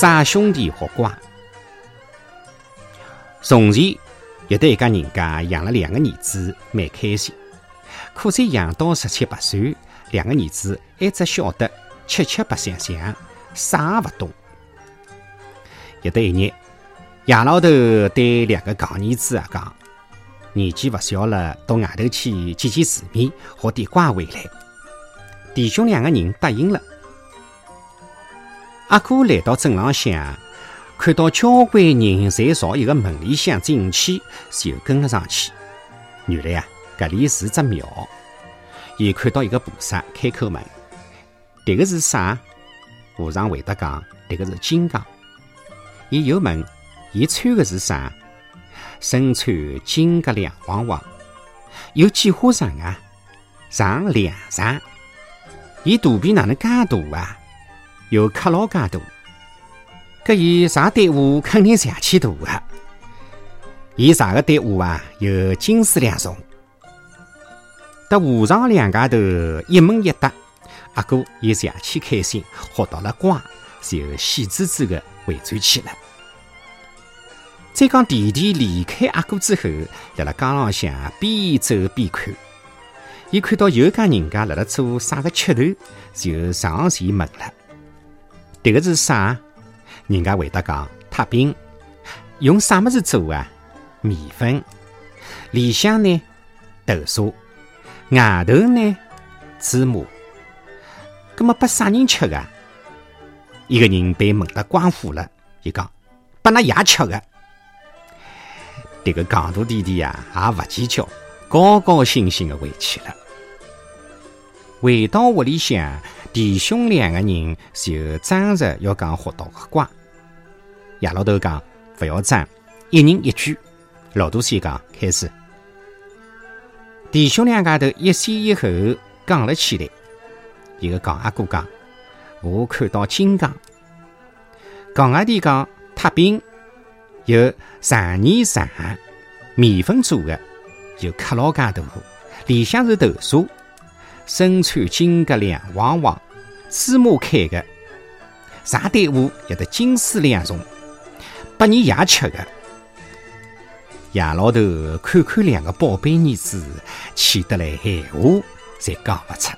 傻兄弟和瓜。从前有得一家人家养了两个儿子，蛮开心。可是养到十七八岁，两个儿子还只晓得吃吃白相相，啥也勿懂。有得一日，爷老头对两个戆儿子啊讲：“年纪勿小了，到外头去见见世面，学点乖回来。”弟兄两个人答应了。阿哥来到镇浪向，看到交关人侪朝一个门里向进去，就跟了上去。原来啊，搿里是只庙。伊看到一个菩萨开口问：“迭个是啥？”和尚回答讲：“迭个是金刚。”伊又问：“伊穿的是啥？”身穿金甲亮晃晃，有几花长啊？长两丈。伊肚皮哪能介大啊？有克老介大。搿伊啥队伍肯定上去大个！伊啥个队伍啊，有金丝两重。得和尚两家头一问一答，阿哥也上去开心，学到了乖，就喜滋滋的回转去了。再讲弟弟离开阿哥之后，辣辣江浪向边走边看，伊看到有家人家辣辣做啥个吃头，就上前问了：“迭个是啥？”人家回答讲：“塔饼，用啥么子做啊？面粉，里向呢豆沙，外头呢芝麻。葛么拨啥人吃个？一个人被问得光火了，伊讲：“拨㑚爷吃个。”这个戆大弟弟呀，也勿计较，高高兴兴的回去了。回到屋里向，弟兄两个人就争着要讲学到个乖。爷老头讲勿要争，一人一句。老大先讲开始。弟兄两家头一先一后讲了起来。一个戆阿哥讲：“我看到金刚。”戆阿弟讲：“太平。”有长泥长面粉做的，有克老介大，里向是豆沙，身穿金甲亮晃晃，芝麻开的，上队伍也得金丝两重，拨你爷吃的。爷老头看看两个宝贝儿子，气得来闲话侪讲勿出。